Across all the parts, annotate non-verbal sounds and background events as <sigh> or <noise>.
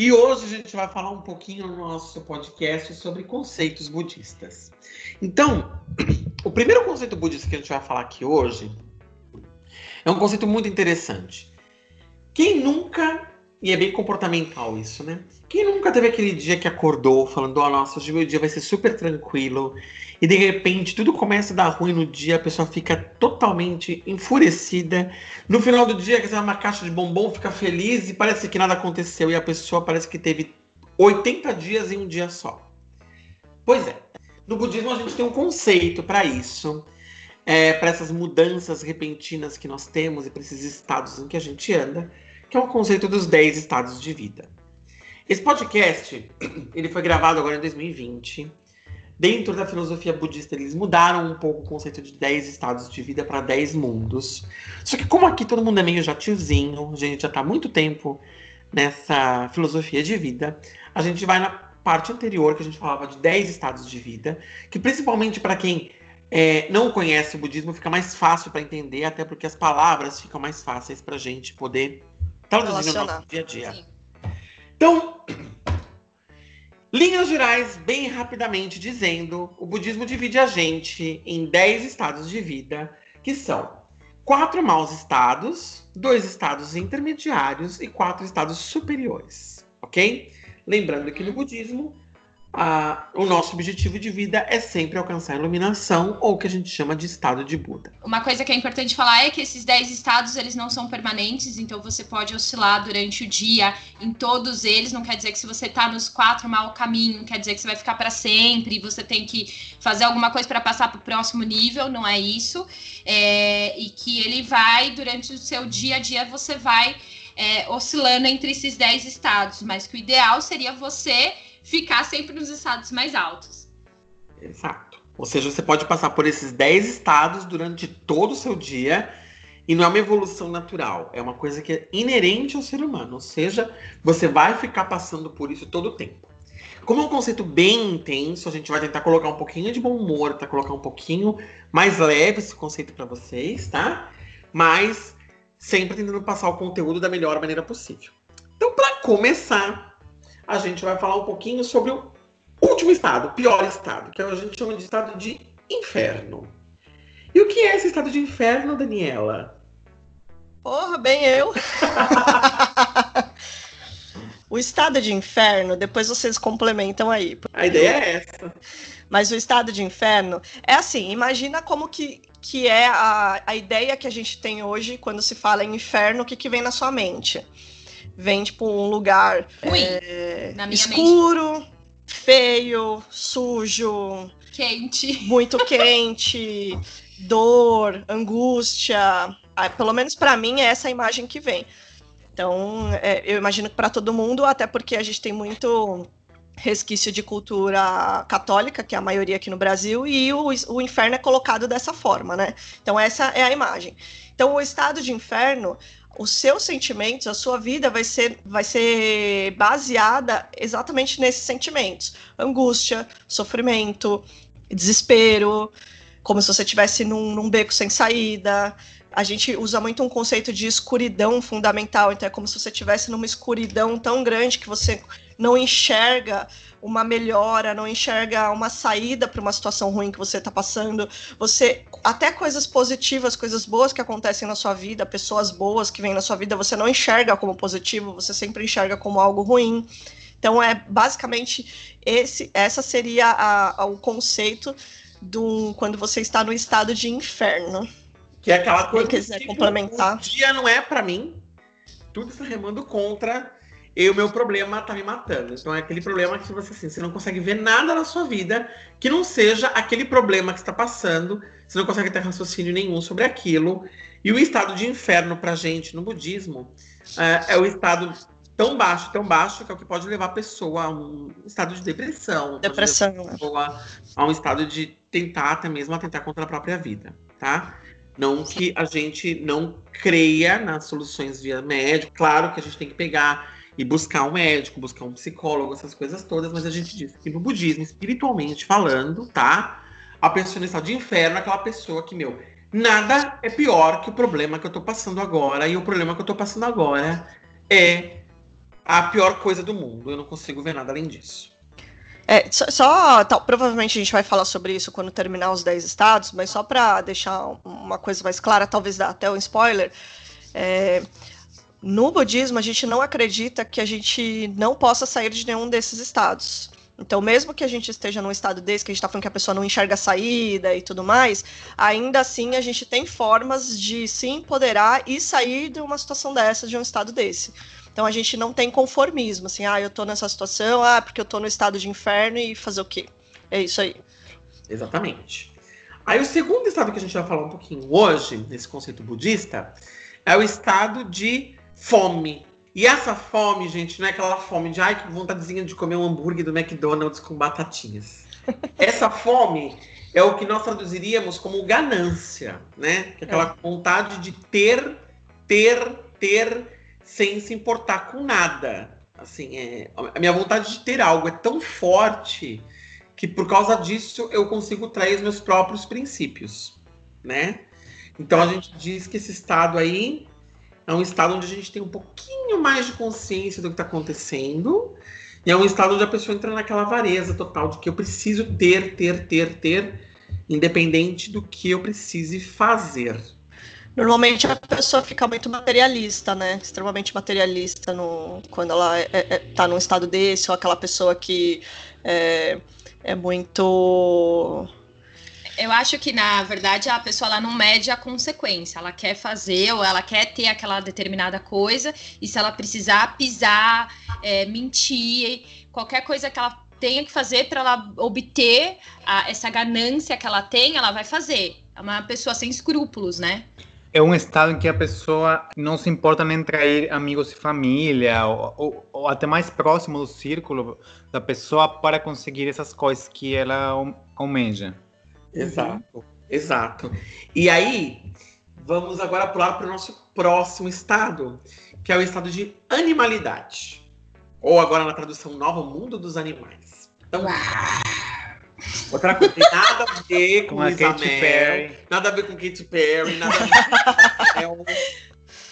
E hoje a gente vai falar um pouquinho no nosso podcast sobre conceitos budistas. Então, <clears throat> o primeiro conceito budista que a gente vai falar aqui hoje é um conceito muito interessante. Quem nunca, e é bem comportamental isso, né? Quem nunca teve aquele dia que acordou falando, ó, oh, nossa, hoje meu dia vai ser super tranquilo, e de repente tudo começa a dar ruim no dia, a pessoa fica totalmente enfurecida. No final do dia, que uma caixa de bombom, fica feliz e parece que nada aconteceu, e a pessoa parece que teve 80 dias em um dia só. Pois é, no budismo a gente tem um conceito para isso. É, para essas mudanças repentinas que nós temos e para esses estados em que a gente anda, que é o conceito dos 10 estados de vida. Esse podcast, <clears throat> ele foi gravado agora em 2020. Dentro da filosofia budista, eles mudaram um pouco o conceito de 10 estados de vida para 10 mundos. Só que como aqui todo mundo é meio já tiozinho, a gente já está há muito tempo nessa filosofia de vida, a gente vai na parte anterior, que a gente falava de 10 estados de vida, que principalmente para quem é, não conhece o budismo, fica mais fácil para entender, até porque as palavras ficam mais fáceis para a gente poder traduzir no nosso dia a dia. Sim. Então, linhas gerais, bem rapidamente dizendo, o budismo divide a gente em 10 estados de vida, que são quatro maus estados, dois estados intermediários e quatro estados superiores, ok? Lembrando que no budismo a, o nosso objetivo de vida é sempre alcançar a iluminação, ou o que a gente chama de estado de Buda. Uma coisa que é importante falar é que esses 10 estados eles não são permanentes, então você pode oscilar durante o dia em todos eles. Não quer dizer que se você está nos quatro mal caminho, quer dizer que você vai ficar para sempre você tem que fazer alguma coisa para passar para o próximo nível, não é isso. É, e que ele vai, durante o seu dia a dia, você vai é, oscilando entre esses 10 estados, mas que o ideal seria você ficar sempre nos estados mais altos. Exato. Ou seja, você pode passar por esses 10 estados durante todo o seu dia e não é uma evolução natural, é uma coisa que é inerente ao ser humano. Ou seja, você vai ficar passando por isso todo o tempo. Como é um conceito bem intenso, a gente vai tentar colocar um pouquinho de bom humor, para colocar um pouquinho mais leve esse conceito para vocês, tá? Mas sempre tentando passar o conteúdo da melhor maneira possível. Então, para começar, a gente vai falar um pouquinho sobre o último estado, o pior estado, que a gente chama de estado de inferno. E o que é esse estado de inferno, Daniela? Porra, bem eu. <laughs> o estado de inferno, depois vocês complementam aí. A ideia é essa. Mas o estado de inferno é assim, imagina como que, que é a, a ideia que a gente tem hoje quando se fala em inferno, o que, que vem na sua mente vem, tipo, um lugar é, escuro, mente. feio, sujo. Quente. Muito <laughs> quente, dor, angústia. Ah, pelo menos para mim é essa a imagem que vem. Então, é, eu imagino que para todo mundo, até porque a gente tem muito resquício de cultura católica, que é a maioria aqui no Brasil, e o, o inferno é colocado dessa forma, né? Então, essa é a imagem. Então, o estado de inferno, os seus sentimentos, a sua vida vai ser, vai ser baseada exatamente nesses sentimentos: angústia, sofrimento, desespero, como se você estivesse num, num beco sem saída. A gente usa muito um conceito de escuridão fundamental, então é como se você estivesse numa escuridão tão grande que você não enxerga uma melhora, não enxerga uma saída para uma situação ruim que você está passando. Você até coisas positivas, coisas boas que acontecem na sua vida, pessoas boas que vêm na sua vida, você não enxerga como positivo, você sempre enxerga como algo ruim. Então é basicamente esse, essa seria a, a, o conceito do quando você está no estado de inferno. Que é aquela coisa Quem quiser complementar. O dia não é para mim. Tudo está remando contra e o meu problema tá me matando. Então é aquele problema que você, assim, você não consegue ver nada na sua vida que não seja aquele problema que está passando. Você não consegue ter raciocínio nenhum sobre aquilo. E o estado de inferno pra gente no budismo é, é o estado tão baixo, tão baixo, que é o que pode levar a pessoa a um estado de depressão. Depressão. A pessoa a um estado de tentar até mesmo atentar contra a própria vida, tá? Não que a gente não creia nas soluções via médico. Claro que a gente tem que pegar e buscar um médico, buscar um psicólogo, essas coisas todas, mas a gente diz que no budismo, espiritualmente falando, tá? A pessoa no estado de inferno é aquela pessoa que, meu, nada é pior que o problema que eu tô passando agora, e o problema que eu tô passando agora é a pior coisa do mundo. Eu não consigo ver nada além disso. É, só, só tal, provavelmente a gente vai falar sobre isso quando terminar os 10 estados, mas só para deixar uma coisa mais clara, talvez até um spoiler. É, no budismo, a gente não acredita que a gente não possa sair de nenhum desses estados. Então, mesmo que a gente esteja num estado desse, que a gente está falando que a pessoa não enxerga a saída e tudo mais, ainda assim a gente tem formas de se empoderar e sair de uma situação dessa, de um estado desse. Então a gente não tem conformismo, assim, ah, eu tô nessa situação, ah, porque eu tô no estado de inferno e fazer o quê? É isso aí. Exatamente. Aí o segundo estado que a gente vai falar um pouquinho hoje, nesse conceito budista, é o estado de fome. E essa fome, gente, não é aquela fome de ai, que vontadezinha de comer um hambúrguer do McDonald's com batatinhas. <laughs> Essa fome é o que nós traduziríamos como ganância, né? É aquela é. vontade de ter, ter, ter, sem se importar com nada. Assim, é, a minha vontade de ter algo é tão forte que por causa disso eu consigo trair os meus próprios princípios, né? Então a gente diz que esse estado aí é um estado onde a gente tem um pouquinho mais de consciência do que está acontecendo. E é um estado onde a pessoa entra naquela avareza total de que eu preciso ter, ter, ter, ter, independente do que eu precise fazer. Normalmente a pessoa fica muito materialista, né? Extremamente materialista no, quando ela está é, é, tá num estado desse, ou aquela pessoa que é, é muito eu acho que, na verdade, a pessoa ela não mede a consequência. Ela quer fazer ou ela quer ter aquela determinada coisa, e se ela precisar pisar, é, mentir, qualquer coisa que ela tenha que fazer para ela obter a, essa ganância que ela tem, ela vai fazer. É uma pessoa sem escrúpulos, né? É um estado em que a pessoa não se importa nem trair amigos e família, ou, ou, ou até mais próximo do círculo da pessoa para conseguir essas coisas que ela almeja. Exato, uhum. exato. E aí, vamos agora pular para o nosso próximo estado, que é o estado de animalidade. Ou agora na tradução nova, mundo dos animais. Então, outra coisa, tem nada a ver <laughs> com, com a Katy Perry. Nada a ver com Katy Perry, nada a ver com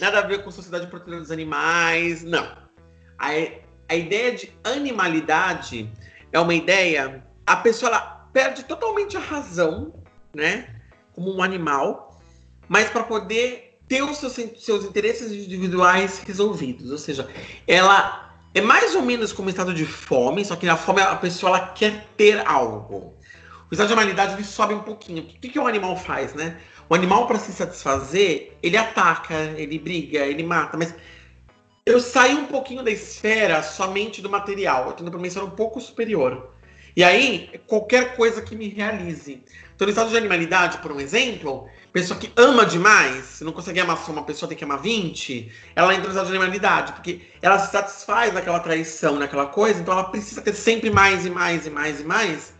nada a ver com Sociedade Protetora dos Animais, não. A, a ideia de animalidade é uma ideia. A pessoa ela perde totalmente a razão, né? Como um animal, mas para poder ter os seus, seus interesses individuais resolvidos. Ou seja, ela é mais ou menos como um estado de fome, só que na fome a pessoa ela quer ter algo. O estado de humanidade ele sobe um pouquinho. O que, que o animal faz, né? O animal, para se satisfazer, ele ataca, ele briga, ele mata, mas eu saio um pouquinho da esfera somente do material, eu tendo para um pouco superior. E aí, qualquer coisa que me realize. Então, no estado de animalidade, por um exemplo, pessoa que ama demais, se não consegue amar só uma pessoa, tem que amar 20, ela entra no estado de animalidade, porque ela se satisfaz naquela traição, naquela coisa, então ela precisa ter sempre mais e mais e mais e mais.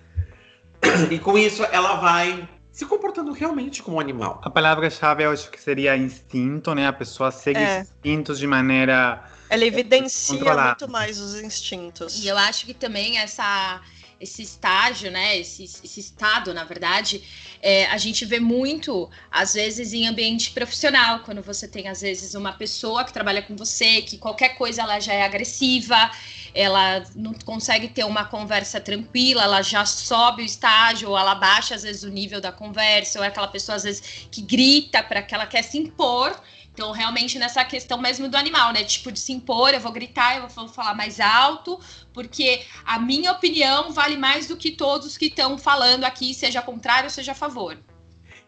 E com isso, ela vai se comportando realmente como um animal. A palavra-chave eu acho que seria instinto, né? A pessoa segue é. instintos de maneira. Ela evidencia muito mais os instintos. E eu acho que também essa esse estágio, né, esse, esse estado, na verdade, é, a gente vê muito, às vezes, em ambiente profissional, quando você tem, às vezes, uma pessoa que trabalha com você, que qualquer coisa ela já é agressiva, ela não consegue ter uma conversa tranquila, ela já sobe o estágio, ou ela baixa, às vezes, o nível da conversa, ou é aquela pessoa, às vezes, que grita para que ela quer se impor então, realmente, nessa questão mesmo do animal, né? Tipo, de se impor, eu vou gritar, eu vou falar mais alto, porque a minha opinião vale mais do que todos que estão falando aqui, seja contrário, seja a favor.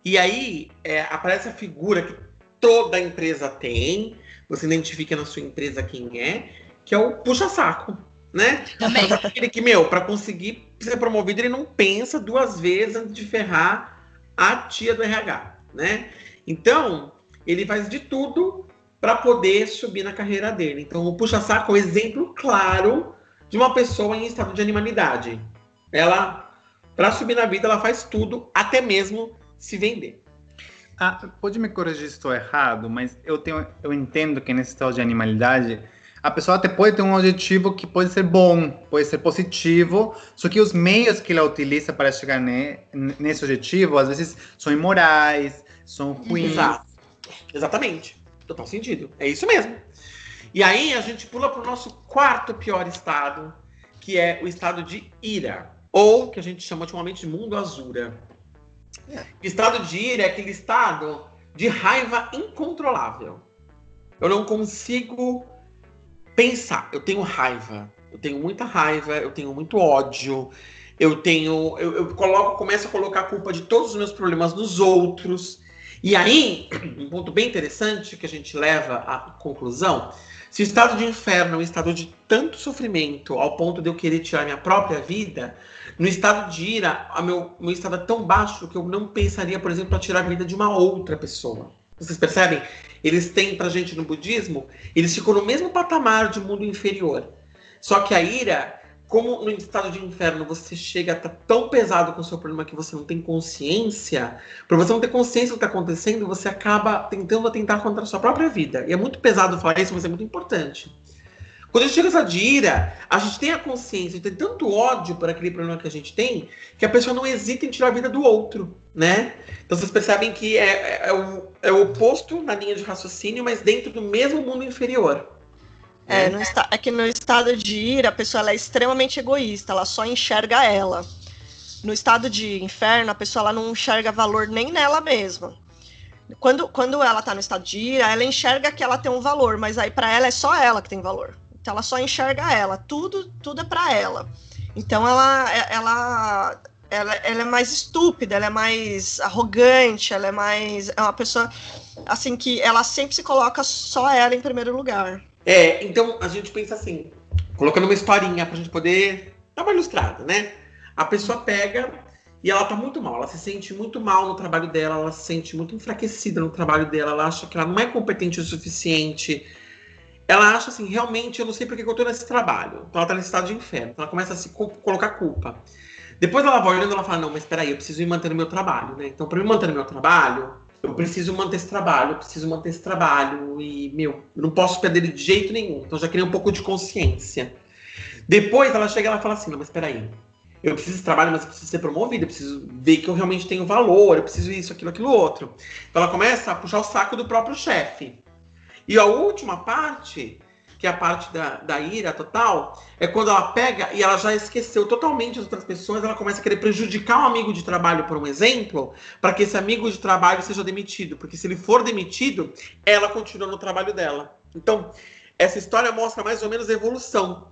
E aí, é, aparece a figura que toda empresa tem, você identifica na sua empresa quem é, que é o puxa-saco, né? Também. <laughs> Aquele que, meu, para conseguir ser promovido, ele não pensa duas vezes antes de ferrar a tia do RH, né? Então, ele faz de tudo para poder subir na carreira dele. Então, o puxa-saco é um exemplo claro de uma pessoa em estado de animalidade. Ela, para subir na vida, ela faz tudo, até mesmo se vender. Ah, pode me corrigir se estou errado, mas eu tenho, eu entendo que nesse estado de animalidade a pessoa até pode ter um objetivo que pode ser bom, pode ser positivo, só que os meios que ela utiliza para chegar ne, nesse objetivo às vezes são imorais, são ruins. Exato. Exatamente. Total sentido. É isso mesmo. E aí a gente pula para o nosso quarto pior estado, que é o estado de ira, ou que a gente chama ultimamente de mundo azura. É. O estado de ira é aquele estado de raiva incontrolável. Eu não consigo pensar. Eu tenho raiva. Eu tenho muita raiva, eu tenho muito ódio. Eu tenho. Eu, eu coloco, começo a colocar a culpa de todos os meus problemas nos outros. E aí, um ponto bem interessante que a gente leva à conclusão: se o estado de inferno é um estado de tanto sofrimento, ao ponto de eu querer tirar minha própria vida, no estado de ira, o meu, meu estado é tão baixo que eu não pensaria, por exemplo, para tirar a vida de uma outra pessoa. Vocês percebem? Eles têm pra gente no budismo, eles ficam no mesmo patamar de mundo inferior. Só que a ira, como no estado de inferno você chega a estar tá tão pesado com o seu problema que você não tem consciência, para você não ter consciência do que está acontecendo, você acaba tentando atentar contra a sua própria vida. E é muito pesado falar isso, mas é muito importante. Quando a gente chega essa de ira, a gente tem a consciência, tem tanto ódio por aquele problema que a gente tem, que a pessoa não hesita em tirar a vida do outro, né? Então vocês percebem que é, é, é, o, é o oposto na linha de raciocínio, mas dentro do mesmo mundo inferior. É, no, é que no estado de ira, a pessoa é extremamente egoísta, ela só enxerga ela. No estado de inferno, a pessoa ela não enxerga valor nem nela mesma. Quando, quando ela tá no estado de ira, ela enxerga que ela tem um valor, mas aí para ela é só ela que tem valor. Então ela só enxerga ela, tudo tudo é para ela. Então ela, ela ela, ela é mais estúpida, ela é mais arrogante, ela é mais é uma pessoa assim que ela sempre se coloca só ela em primeiro lugar. É, então a gente pensa assim, colocando uma historinha pra gente poder dar uma ilustrada, né? A pessoa pega e ela tá muito mal, ela se sente muito mal no trabalho dela, ela se sente muito enfraquecida no trabalho dela, ela acha que ela não é competente o suficiente, ela acha assim, realmente, eu não sei porque que eu tô nesse trabalho. Então ela tá nesse estado de inferno. Então ela começa a se colocar culpa. Depois ela vai olhando e ela fala, não, mas peraí, eu preciso ir mantendo meu trabalho, né? Então, para me manter meu trabalho, eu preciso manter esse trabalho, eu preciso manter esse trabalho. E, meu, eu não posso perder ele de jeito nenhum. Então já criei um pouco de consciência. Depois ela chega e ela fala assim, não, mas peraí. Eu preciso de trabalho, mas eu preciso ser promovida, eu preciso ver que eu realmente tenho valor, eu preciso isso, aquilo, aquilo outro. Então ela começa a puxar o saco do próprio chefe. E a última parte, que é a parte da, da ira total, é quando ela pega e ela já esqueceu totalmente as outras pessoas, ela começa a querer prejudicar um amigo de trabalho, por um exemplo, para que esse amigo de trabalho seja demitido. Porque se ele for demitido, ela continua no trabalho dela. Então, essa história mostra mais ou menos a evolução.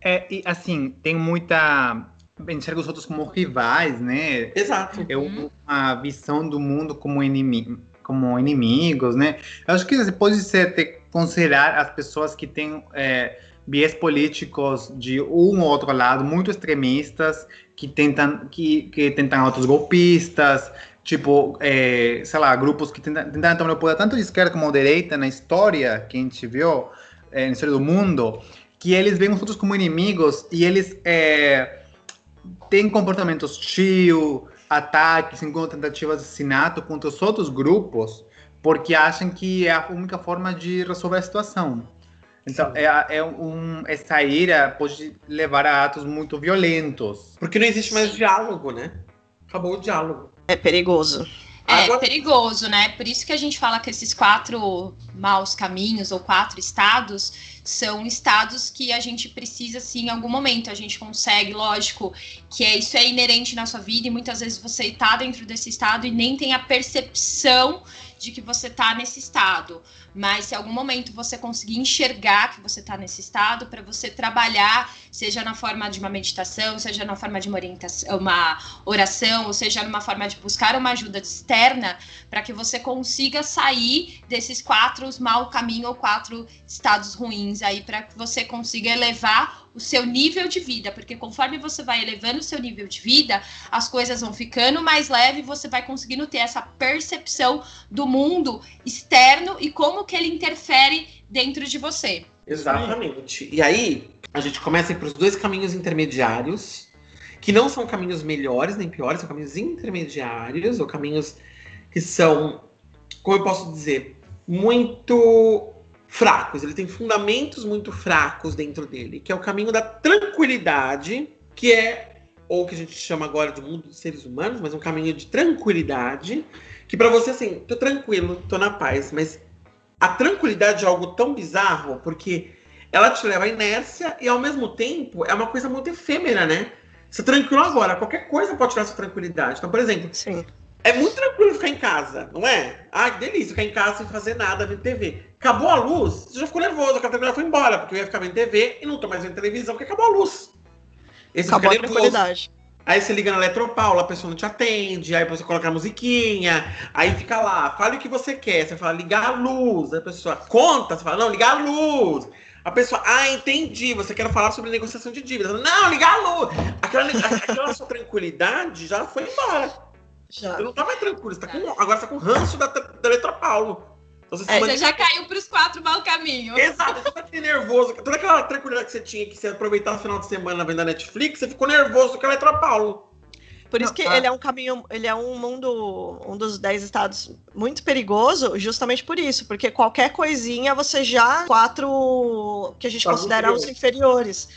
É, e assim, tem muita enxerga os outros como rivais, né? Exato. É uma visão do mundo como inimigo, como inimigos, né? Eu acho que você pode ser, ter, considerar as pessoas que têm é, viés políticos de um ou outro lado muito extremistas, que tentam, que, que tentam outros golpistas, tipo, é, sei lá, grupos que tentam, tentam tomar o poder tanto de esquerda como de direita na história que a gente viu, é, na história do mundo, que eles veem os outros como inimigos e eles é, têm comportamento hostil, ataques, tentativas de assassinato contra os outros grupos, porque acham que é a única forma de resolver a situação. Então, é, é, um, essa ira pode levar a atos muito violentos. Porque não existe mais diálogo, né? Acabou o diálogo. É perigoso. É Agora... perigoso, né? Por isso que a gente fala que esses quatro maus caminhos ou quatro estados são estados que a gente precisa, assim, em algum momento a gente consegue, lógico, que é, isso é inerente na sua vida e muitas vezes você está dentro desse estado e nem tem a percepção de que você está nesse estado. Mas se algum momento você conseguir enxergar que você está nesse estado, para você trabalhar, seja na forma de uma meditação, seja na forma de uma orientação, uma oração, ou seja numa forma de buscar uma ajuda externa, para que você consiga sair desses quatro mau caminho ou quatro estados ruins aí, para que você consiga elevar o seu nível de vida, porque conforme você vai elevando o seu nível de vida, as coisas vão ficando mais leve, você vai conseguindo ter essa percepção do mundo externo e como que ele interfere dentro de você. Exatamente. E aí, a gente começa para os dois caminhos intermediários, que não são caminhos melhores nem piores, são caminhos intermediários, ou caminhos que são, como eu posso dizer, muito fracos. Ele tem fundamentos muito fracos dentro dele, que é o caminho da tranquilidade, que é ou que a gente chama agora de mundo dos seres humanos, mas um caminho de tranquilidade, que para você assim, tô tranquilo, tô na paz, mas a tranquilidade é algo tão bizarro, porque ela te leva à inércia e ao mesmo tempo é uma coisa muito efêmera, né? Você tranquilo agora, qualquer coisa pode tirar sua tranquilidade. Então, por exemplo, Sim. é muito tranquilo ficar em casa, não é? Ah, que delícia, ficar em casa sem fazer nada, vendo TV. Acabou a luz, você já ficou nervoso, a tranquilidade foi embora, porque eu ia ficar vendo TV e não tô mais vendo televisão, porque acabou a luz. Esse acabou a tranquilidade. Aí você liga na Eletropaulo, a pessoa não te atende, aí você coloca a musiquinha, aí fica lá, fale o que você quer. Você fala, ligar a luz. A pessoa conta, você fala, não, ligar a luz. A pessoa, ah, entendi, você quer falar sobre negociação de dívida. Não, ligar a luz. Aquela, aquela sua tranquilidade já foi embora. Já. Você não tá mais tranquilo, você tá com, agora você tá com ranço da, da Eletropaulo. Então, você, é, você já caiu para os quatro mau caminhos. Exato, você tá nervoso. Toda aquela tranquilidade que você tinha que você aproveitar o final de semana vendo a Netflix, você ficou nervoso com a Letra Paulo. Por isso que ele é um caminho, ele é um mundo, um dos dez estados muito perigoso, justamente por isso, porque qualquer coisinha você já quatro que a gente considera os inferiores.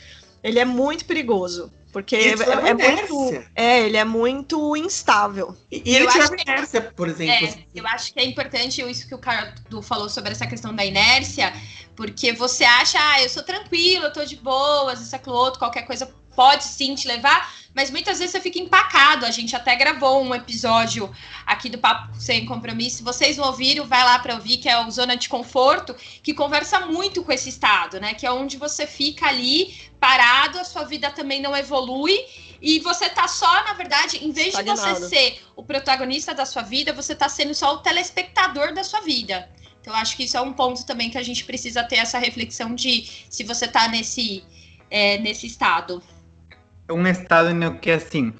Ele é muito perigoso. Porque é, é, muito. É, ele é muito instável. E, e ele tira a inércia, por exemplo. É. Eu acho que é importante isso que o Cardo falou sobre essa questão da inércia, porque você acha, ah, eu sou tranquilo, eu tô de boas, isso, aquilo, outro, qualquer coisa pode sim te levar, mas muitas vezes você fica empacado. A gente até gravou um episódio aqui do Papo Sem Compromisso. Vocês não ouviram, vai lá para ouvir, que é o Zona de Conforto, que conversa muito com esse estado, né? Que é onde você fica ali parado, a sua vida também não evolui. E você tá só, na verdade, em vez de você ser o protagonista da sua vida, você tá sendo só o telespectador da sua vida. Então, acho que isso é um ponto também que a gente precisa ter essa reflexão de se você tá nesse, é, nesse estado um estado em que, assim,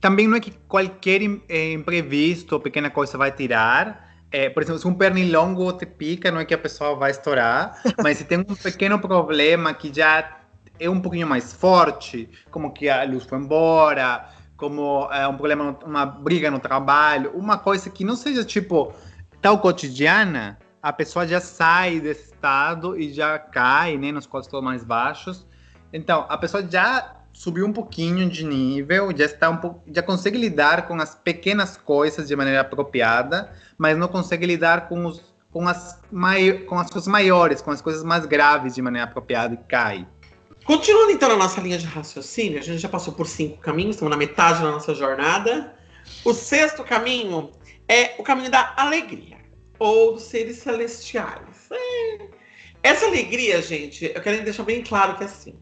também não é que qualquer é, imprevisto ou pequena coisa vai tirar. É, por exemplo, se um pernilongo te pica, não é que a pessoa vai estourar, <laughs> mas se tem um pequeno problema que já é um pouquinho mais forte, como que a luz foi embora, como é, um problema, uma briga no trabalho, uma coisa que não seja tipo tão cotidiana, a pessoa já sai desse estado e já cai né, nos quadros mais baixos. Então, a pessoa já subiu um pouquinho de nível, já está um pouco, já consegue lidar com as pequenas coisas de maneira apropriada, mas não consegue lidar com os com as, mai, com as coisas maiores, com as coisas mais graves de maneira apropriada e cai. Continuando então na nossa linha de raciocínio, a gente já passou por cinco caminhos, estamos na metade da nossa jornada. O sexto caminho é o caminho da alegria, ou dos seres celestiais. É. Essa alegria, gente, eu quero deixar bem claro que é assim.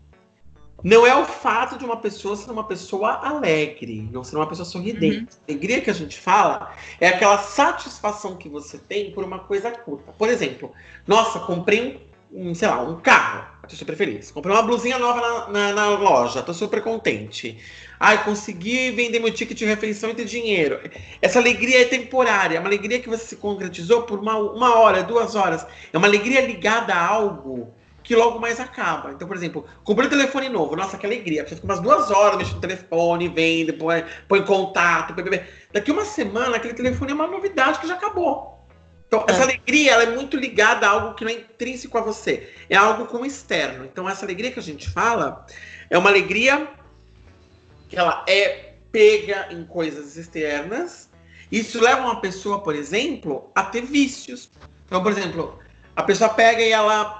Não é o fato de uma pessoa ser uma pessoa alegre, não ser uma pessoa sorridente. Uhum. A alegria que a gente fala é aquela satisfação que você tem por uma coisa curta. Por exemplo, nossa, comprei um, sei lá, um carro, a sua preferência. Comprei uma blusinha nova na, na, na, loja, tô super contente. Ai, consegui vender meu ticket de refeição e ter dinheiro. Essa alegria é temporária, é uma alegria que você se concretizou por uma, uma hora, duas horas. É uma alegria ligada a algo que logo mais acaba. Então, por exemplo, comprei um telefone novo, nossa, que alegria. Você fica umas duas horas mexendo no telefone, vende, põe, põe contato, põe, põe. daqui uma semana aquele telefone é uma novidade que já acabou. Então, é. essa alegria ela é muito ligada a algo que não é intrínseco a você, é algo como externo. Então, essa alegria que a gente fala é uma alegria que ela é pega em coisas externas. Isso leva uma pessoa, por exemplo, a ter vícios. Então, por exemplo, a pessoa pega e ela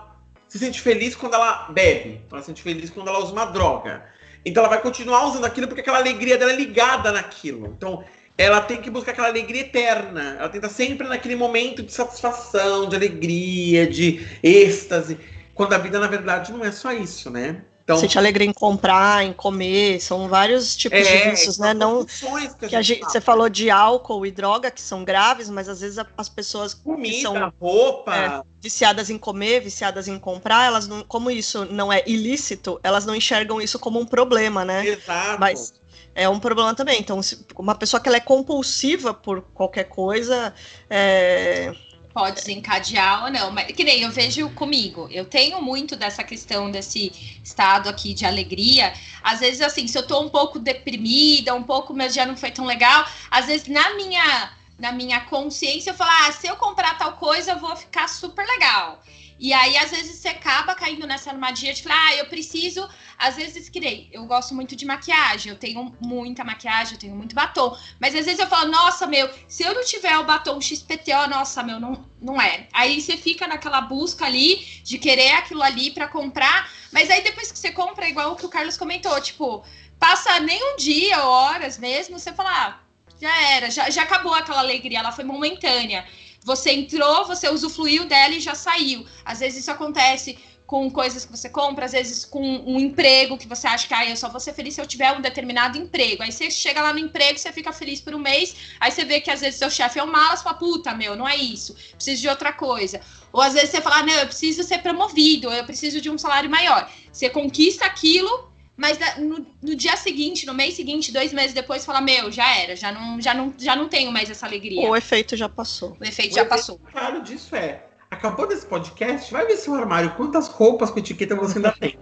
se sente feliz quando ela bebe, ela se sente feliz quando ela usa uma droga. Então ela vai continuar usando aquilo porque aquela alegria dela é ligada naquilo. Então ela tem que buscar aquela alegria eterna. Ela tenta sempre naquele momento de satisfação, de alegria, de êxtase. Quando a vida, na verdade, não é só isso, né? Então, Você te alegra em comprar, em comer, são vários tipos é, de vícios, né? Não que, que a gente, você falou de álcool e droga que são graves, mas às vezes as pessoas Comida, que são roupa, é, viciadas em comer, viciadas em comprar, elas não, como isso não é ilícito, elas não enxergam isso como um problema, né? Exato. Mas é um problema também. Então, uma pessoa que ela é compulsiva por qualquer coisa, é, pode desencadear ou não. Mas que nem eu vejo comigo. Eu tenho muito dessa questão desse estado aqui de alegria. Às vezes, assim, se eu tô um pouco deprimida, um pouco meu dia não foi tão legal, às vezes na minha na minha consciência eu falo, ah, se eu comprar tal coisa, eu vou ficar super legal. E aí, às vezes, você acaba caindo nessa armadilha de falar, ah, eu preciso. Às vezes, nem, eu gosto muito de maquiagem, eu tenho muita maquiagem, eu tenho muito batom. Mas às vezes eu falo, nossa, meu, se eu não tiver o batom XPTO, nossa, meu, não, não é. Aí você fica naquela busca ali de querer aquilo ali para comprar. Mas aí depois que você compra, é igual o que o Carlos comentou, tipo, passa nem um dia, horas mesmo, você fala, ah, já era, já, já acabou aquela alegria, ela foi momentânea. Você entrou, você usufruiu dela e já saiu. Às vezes isso acontece com coisas que você compra, às vezes com um emprego que você acha que ah, eu só vou ser feliz se eu tiver um determinado emprego. Aí você chega lá no emprego, você fica feliz por um mês, aí você vê que às vezes seu chefe é um mala, você fala, puta, meu, não é isso, preciso de outra coisa. Ou às vezes você fala, não, eu preciso ser promovido, eu preciso de um salário maior. Você conquista aquilo, mas no, no, dia seguinte, no mês seguinte, dois meses depois, fala: Meu, já era, já não, já não, já não tenho mais essa alegria. O efeito já passou. O efeito o já passou. Claro disso é. Acabou desse podcast, vai ver seu armário, quantas roupas com etiqueta você ainda tem.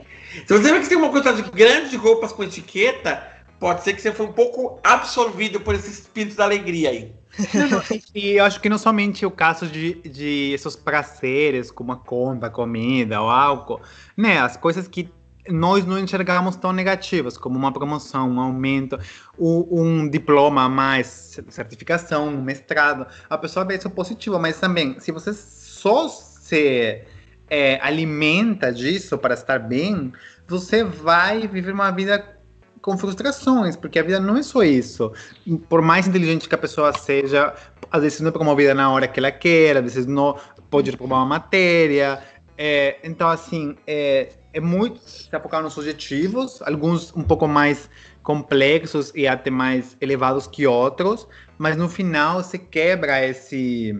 Se você vê que tem uma quantidade grande de roupas com etiqueta, pode ser que você foi um pouco absorvido por esse espírito da alegria aí. e eu acho que não somente o caso de, de esses prazeres, como a conta, a comida, o álcool, né? As coisas que nós não enxergamos tão negativas, como uma promoção, um aumento, um diploma a mais, certificação, um mestrado. A pessoa vê isso positivo, mas também, se você só se é, alimenta disso para estar bem, você vai viver uma vida com frustrações, porque a vida não é só isso. Por mais inteligente que a pessoa seja, às vezes não é promovida na hora que ela quer, às vezes não pode reprovar uma matéria. É, então, assim, é, é muito está focado nos objetivos, alguns um pouco mais complexos e até mais elevados que outros, mas no final se quebra esse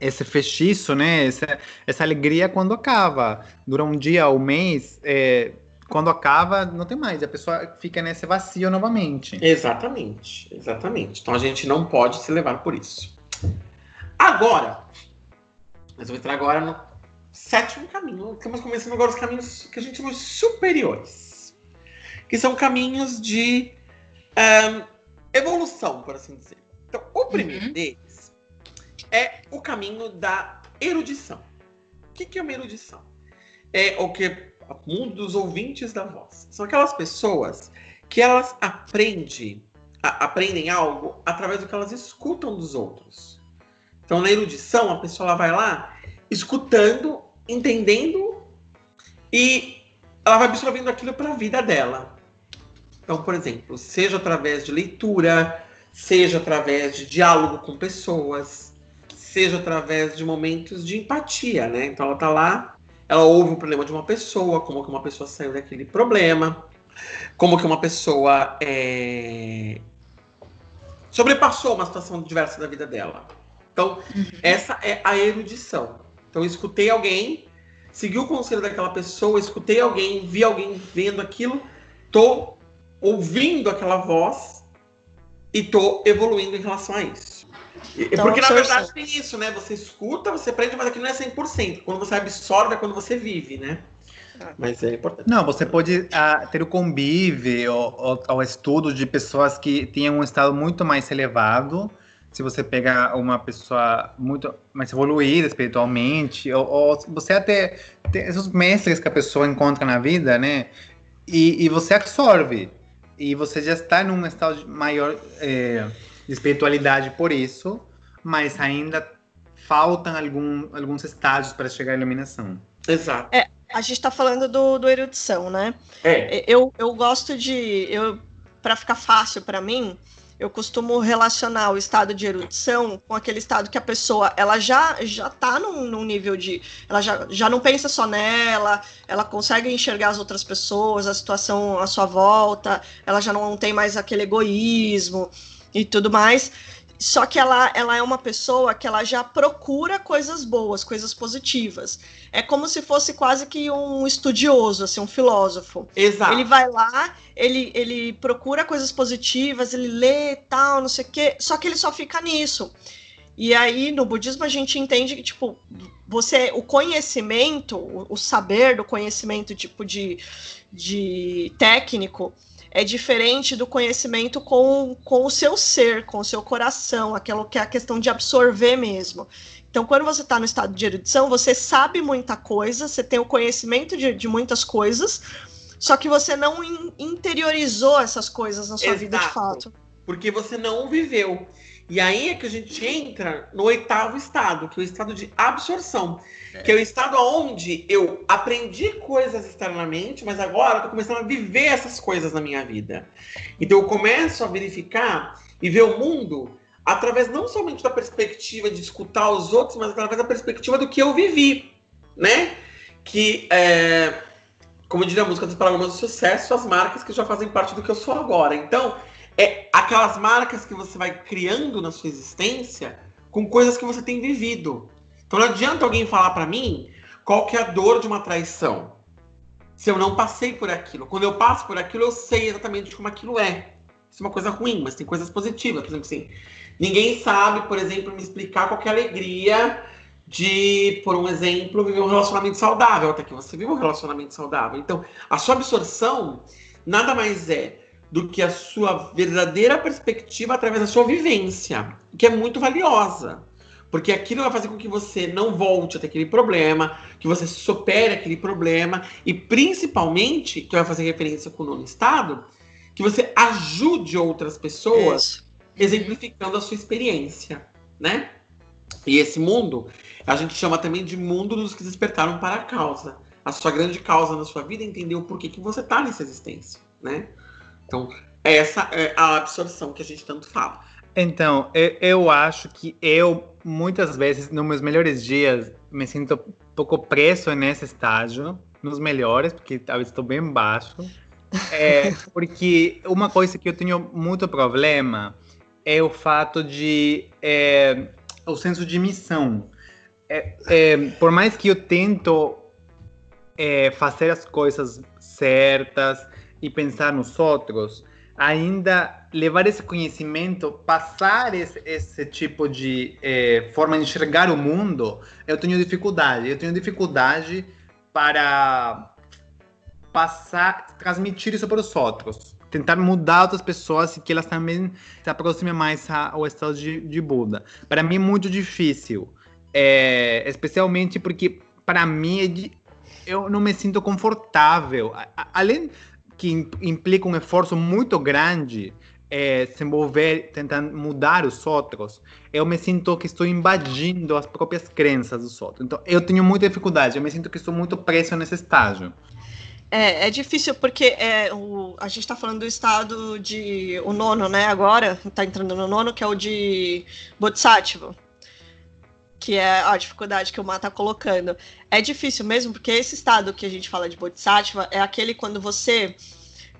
esse fechiço, né? Essa, essa alegria quando acaba. Dura um dia um mês, é, quando acaba, não tem mais. A pessoa fica nesse vazio novamente. Exatamente, exatamente. Então a gente não pode se levar por isso. Agora, mas eu vou entrar agora no sétimo caminho. Estamos começando agora os caminhos que a gente chama de superiores, que são caminhos de um, evolução, por assim dizer. Então, o primeiro uhum. deles é o caminho da erudição. O que, que é uma erudição? É o que mundo dos ouvintes da voz. São aquelas pessoas que elas aprendem, a, aprendem algo através do que elas escutam dos outros. Então, na erudição, a pessoa vai lá escutando entendendo e ela vai absorvendo aquilo para a vida dela. Então, por exemplo, seja através de leitura, seja através de diálogo com pessoas, seja através de momentos de empatia, né? Então ela tá lá, ela ouve o problema de uma pessoa, como que uma pessoa saiu daquele problema, como que uma pessoa é... sobrepassou uma situação diversa da vida dela. Então, uhum. essa é a erudição. Então, eu escutei alguém, segui o conselho daquela pessoa, escutei alguém, vi alguém vendo aquilo, tô ouvindo aquela voz e tô evoluindo em relação a isso. Então, Porque na verdade tem isso, né? Você escuta, você aprende, mas aquilo não é 100%. Quando você absorve é quando você vive, né? Ah. Mas é importante. Não, você pode uh, ter o convívio ou, ou, estudo de pessoas que tenham um estado muito mais elevado se você pegar uma pessoa muito mais evoluída espiritualmente, ou, ou você até tem esses mestres que a pessoa encontra na vida, né? E, e você absorve. E você já está num estado maior é, de espiritualidade por isso, mas ainda faltam algum, alguns estágios para chegar à iluminação. Exato. É, a gente está falando do, do erudição, né? É. Eu, eu gosto de. Eu, para ficar fácil para mim, eu costumo relacionar o estado de erudição com aquele estado que a pessoa ela já já está num, num, nível de ela já, já não pensa só nela ela consegue enxergar as outras pessoas a situação à sua volta ela já não tem mais aquele egoísmo e tudo mais só que ela, ela é uma pessoa que ela já procura coisas boas, coisas positivas. É como se fosse quase que um estudioso, assim, um filósofo. Exato. Ele vai lá, ele, ele procura coisas positivas, ele lê tal, não sei o quê, só que ele só fica nisso. E aí, no budismo, a gente entende que, tipo, você, o conhecimento, o, o saber do conhecimento, tipo, de, de técnico, é diferente do conhecimento com, com o seu ser, com o seu coração, aquilo que é a questão de absorver mesmo. Então, quando você está no estado de erudição, você sabe muita coisa, você tem o conhecimento de, de muitas coisas, só que você não in, interiorizou essas coisas na sua Exato. vida de fato. Porque você não viveu. E aí é que a gente entra no oitavo estado, que é o estado de absorção. É. Que é o estado onde eu aprendi coisas externamente, mas agora eu tô começando a viver essas coisas na minha vida. Então eu começo a verificar e ver o mundo através não somente da perspectiva de escutar os outros, mas através da perspectiva do que eu vivi, né? Que, é, como diria a música dos programas de sucesso, as marcas que já fazem parte do que eu sou agora. Então, é aquelas marcas que você vai criando na sua existência com coisas que você tem vivido. Então não adianta alguém falar para mim qual que é a dor de uma traição. Se eu não passei por aquilo. Quando eu passo por aquilo, eu sei exatamente como aquilo é. Isso é uma coisa ruim, mas tem coisas positivas. Por exemplo, assim, ninguém sabe, por exemplo, me explicar qual é a alegria de, por um exemplo, viver um relacionamento saudável. Até que você vive um relacionamento saudável. Então, a sua absorção nada mais é do que a sua verdadeira perspectiva através da sua vivência, que é muito valiosa. Porque aquilo vai fazer com que você não volte a ter aquele problema, que você supere aquele problema e principalmente, que vai fazer referência com o nono estado, que você ajude outras pessoas exemplificando a sua experiência, né? E esse mundo, a gente chama também de mundo dos que despertaram para a causa. A sua grande causa na sua vida é entender o porquê que você está nessa existência, né? Então, essa é a absorção que a gente tanto fala. Então, eu, acho que eu, muitas vezes, nos meus melhores dias, me sinto um pouco preso nesse estágio, nos melhores, porque talvez estou bem baixo. <laughs> É, porque uma coisa que eu tenho muito problema é o fato de é, o senso de missão. É, é, por mais que eu tento é, fazer as coisas certas, e pensar nos outros, ainda levar esse conhecimento, passar esse, esse tipo de eh, forma de enxergar o mundo, eu tenho dificuldade. Eu tenho dificuldade para passar, transmitir isso para os outros. Tentar mudar outras pessoas e que elas também se aproximem mais ao estado de, de Buda. Para mim é muito difícil. É, especialmente porque, para mim, é eu não me sinto confortável. Além que implica um esforço muito grande é, se tentando mudar os outros, eu me sinto que estou invadindo as próprias crenças dos outros. Então, eu tenho muita dificuldade, eu me sinto que estou muito preso nesse estágio. É, é difícil porque é, o, a gente está falando do estado de. o nono, né? Agora, está entrando no nono, que é o de Bodhisattva que é a dificuldade que o Mar está colocando. É difícil mesmo, porque esse estado que a gente fala de Bodhisattva é aquele quando você,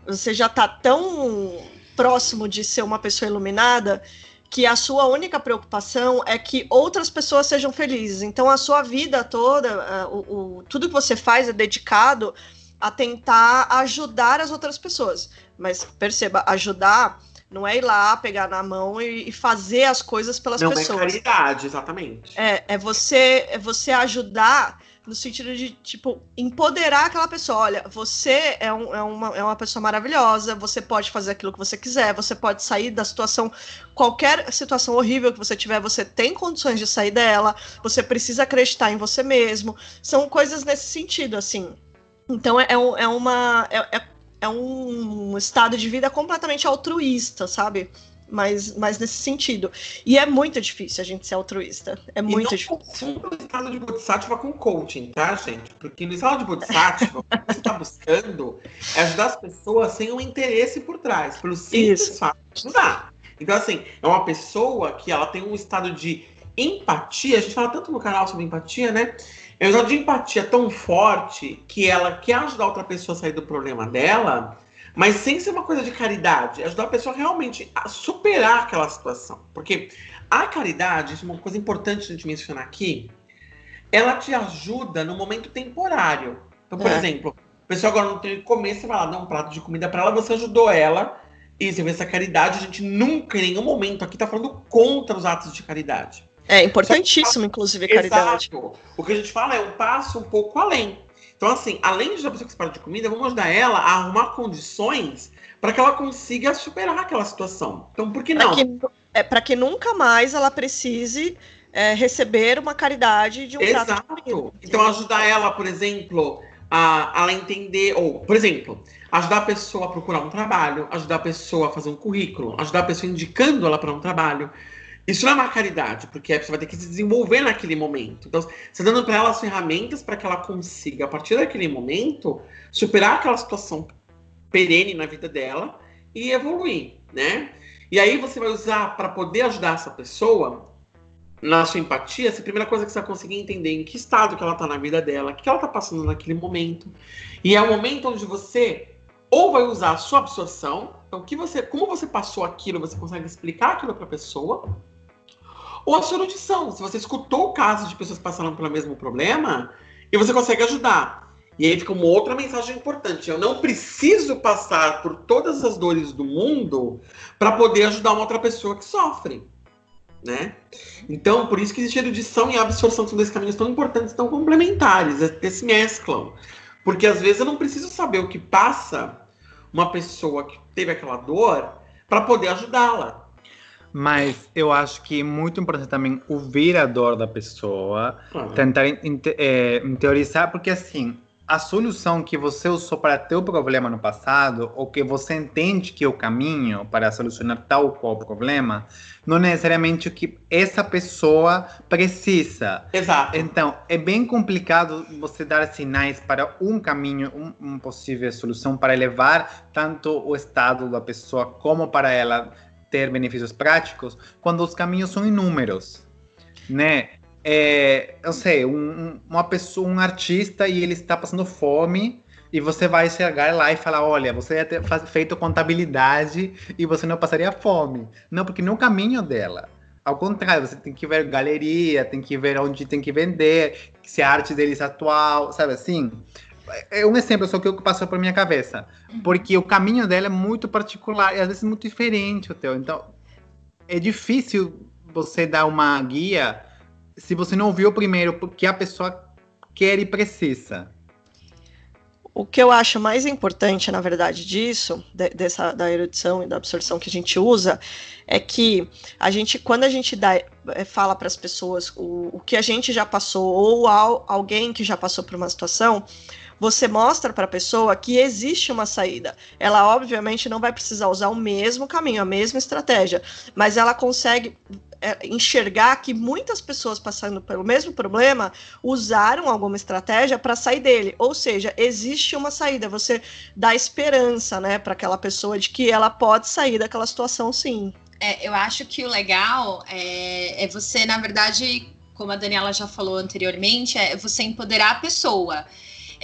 você já está tão próximo de ser uma pessoa iluminada que a sua única preocupação é que outras pessoas sejam felizes. Então, a sua vida toda, o, o, tudo que você faz é dedicado a tentar ajudar as outras pessoas. Mas perceba, ajudar não é ir lá, pegar na mão e, e fazer as coisas pelas não pessoas. Não é caridade, exatamente. É, é você, é você ajudar no sentido de, tipo, empoderar aquela pessoa. Olha, você é, um, é, uma, é uma pessoa maravilhosa, você pode fazer aquilo que você quiser, você pode sair da situação, qualquer situação horrível que você tiver, você tem condições de sair dela, você precisa acreditar em você mesmo. São coisas nesse sentido, assim. Então é, é, é uma. É, é é um estado de vida completamente altruísta, sabe? Mas, mas nesse sentido. E é muito difícil a gente ser altruísta. É muito não difícil. o estado de Bodhisattva com coaching, tá, gente? Porque no estado de Bodhisattva, <laughs> o que você está buscando é ajudar as pessoas sem um interesse por trás, pelo simples fato de ajudar. Então, assim, é uma pessoa que ela tem um estado de empatia. A gente fala tanto no canal sobre empatia, né? É um estado de empatia tão forte que ela quer ajudar outra pessoa a sair do problema dela, mas sem ser uma coisa de caridade. Ajudar a pessoa realmente a superar aquela situação. Porque a caridade, isso é uma coisa importante a gente mencionar aqui, ela te ajuda no momento temporário. Então, por É. exemplo, a pessoa agora não tem o que comer, você vai lá dar um prato de comida para ela, você ajudou ela, e você vê essa caridade. A gente nunca, em nenhum momento aqui, tá falando contra os atos de caridade. É importantíssimo, inclusive, a caridade. Exato. O que a gente fala é um passo um pouco além. Então, assim, além de a pessoa que se para de comida, vamos ajudar ela a arrumar condições para que ela consiga superar aquela situação. Então, por que Para não? que, é, pra que nunca mais ela precise é, receber uma caridade de um prato de comida. Exato. Então, ajudar ela, por exemplo, a, a ela entender, ou, por exemplo, ajudar a pessoa a procurar um trabalho, ajudar a pessoa a fazer um currículo, ajudar a pessoa indicando ela para um trabalho. Isso não é uma caridade, porque pessoa vai ter que se desenvolver naquele momento. Então, você está dando para ela as ferramentas para que ela consiga, a partir daquele momento, superar aquela situação perene na vida dela e evoluir, né? E aí você vai usar para poder ajudar essa pessoa na sua empatia, essa é a primeira coisa que você vai conseguir entender em que estado que ela tá na vida dela, o que ela tá passando naquele momento. E é o momento onde você ou vai usar a sua absorção, então que você, como você passou aquilo, você consegue explicar aquilo para a pessoa, ou a erudição, se você escutou casos de pessoas passaram pelo mesmo problema e você consegue ajudar. E aí fica uma outra mensagem importante. Eu não preciso passar por todas as dores do mundo para poder ajudar uma outra pessoa que sofre, né? Então, por isso que existe erudição e absorção, são dois caminhos tão importantes, tão complementares, até se mesclam. Porque às vezes eu não preciso saber o que passa uma pessoa que teve aquela dor para poder ajudá-la. Mas eu acho que é muito importante também ouvir a dor da pessoa, Claro. tentar é, interiorizar, porque assim, a solução que você usou para teu problema no passado, ou que você entende que é o caminho para solucionar tal qual problema, não é necessariamente o que essa pessoa precisa. Exato. Então, é bem complicado você dar sinais para um caminho, um, uma possível solução para elevar tanto o estado da pessoa como para ela ter benefícios práticos, quando os caminhos são inúmeros, né? É, eu sei, um- um- uma pessoa, um artista e ele está passando fome e você vai chegar lá e falar, olha, você ia ter feito contabilidade e você não passaria fome. Não, porque no caminho dela. Ao contrário, você tem que ver galeria, tem que ver onde tem que vender, se a arte deles é atual, sabe assim? É um exemplo só que eu que passou por minha cabeça. Porque o caminho dela é muito particular e às vezes muito diferente o teu. Então, é difícil você dar uma guia se você não ouviu primeiro o que a pessoa quer e precisa. O que eu acho mais importante, na verdade, disso, de- dessa da erudição e da absorção que a gente usa, é que a gente, quando a gente dá, eh, fala para as pessoas o, o que a gente já passou ou al- alguém que já passou por uma situação, você mostra para a pessoa que existe uma saída. Ela, obviamente, não vai precisar usar o mesmo caminho, a mesma estratégia, mas ela consegue eh, enxergar que muitas pessoas passando pelo mesmo problema usaram alguma estratégia para sair dele. Ou seja, existe uma saída. Você dá esperança, né, para aquela pessoa de que ela pode sair daquela situação, sim. É, eu acho que o legal é, é você, na verdade, como a Daniela já falou anteriormente, é você empoderar a pessoa.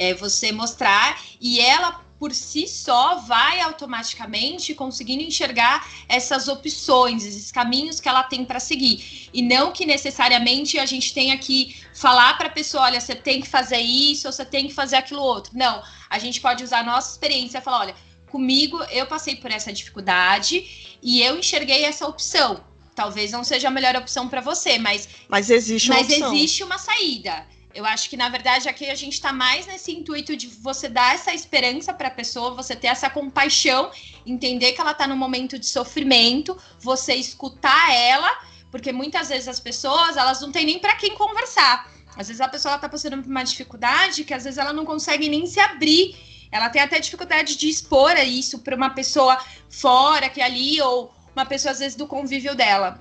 É você mostrar e ela por si só vai automaticamente conseguindo enxergar essas opções, esses caminhos que ela tem para seguir. E não que necessariamente a gente tenha que falar para a pessoa, olha, você tem que fazer isso, ou você tem que fazer aquilo outro. Não, a gente pode usar a nossa experiência e falar, olha, comigo eu passei por essa dificuldade e eu enxerguei essa opção. Talvez não seja a melhor opção para você, mas, Mas existe uma mas opção. existe uma saída. Eu acho que, na verdade, aqui a gente está mais nesse intuito de você dar essa esperança para a pessoa, você ter essa compaixão, entender que ela está num momento de sofrimento, você escutar ela, porque muitas vezes as pessoas elas não têm nem para quem conversar. Às vezes a pessoa está passando por uma dificuldade que às vezes ela não consegue nem se abrir. Ela tem até dificuldade de expor isso para uma pessoa fora que é ali ou uma pessoa às vezes do convívio dela.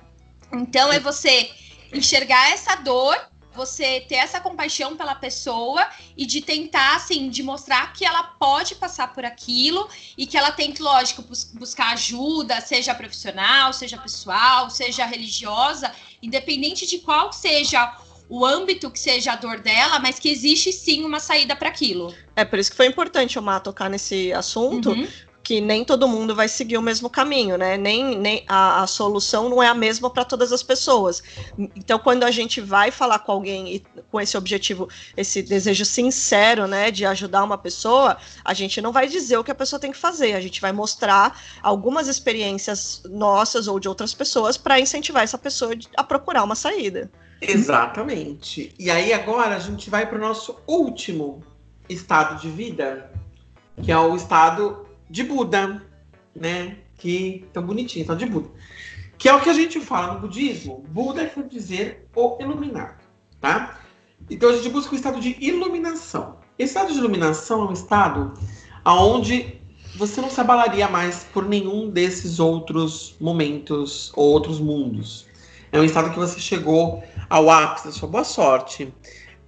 Então é você enxergar essa dor, você ter essa compaixão pela pessoa e de tentar assim, de mostrar que ela pode passar por aquilo e que ela tem que, lógico, bus buscar ajuda, seja profissional, seja pessoal, seja religiosa, independente de qual seja o âmbito que seja a dor dela, mas que existe sim uma saída para aquilo. É por isso que foi importante o Mar tocar nesse assunto, Uhum. Que nem todo mundo vai seguir o mesmo caminho, né? Nem, nem a, a solução não é a mesma para todas as pessoas. Então, quando a gente vai falar com alguém e, com esse objetivo, esse desejo sincero, né, de ajudar uma pessoa, a gente não vai dizer o que a pessoa tem que fazer, a gente vai mostrar algumas experiências nossas ou de outras pessoas para incentivar essa pessoa a procurar uma saída. Exatamente. E aí agora a gente vai para o nosso último estado de vida, que é o estado de Buda, né? Que tão bonitinho, estado de Buda. Que é o que a gente fala no budismo. Buda quer dizer o iluminado, tá? Então a gente busca o estado de iluminação. Esse estado de iluminação é um estado aonde você não se abalaria mais por nenhum desses outros momentos ou outros mundos. É um estado que você chegou ao ápice da sua boa sorte.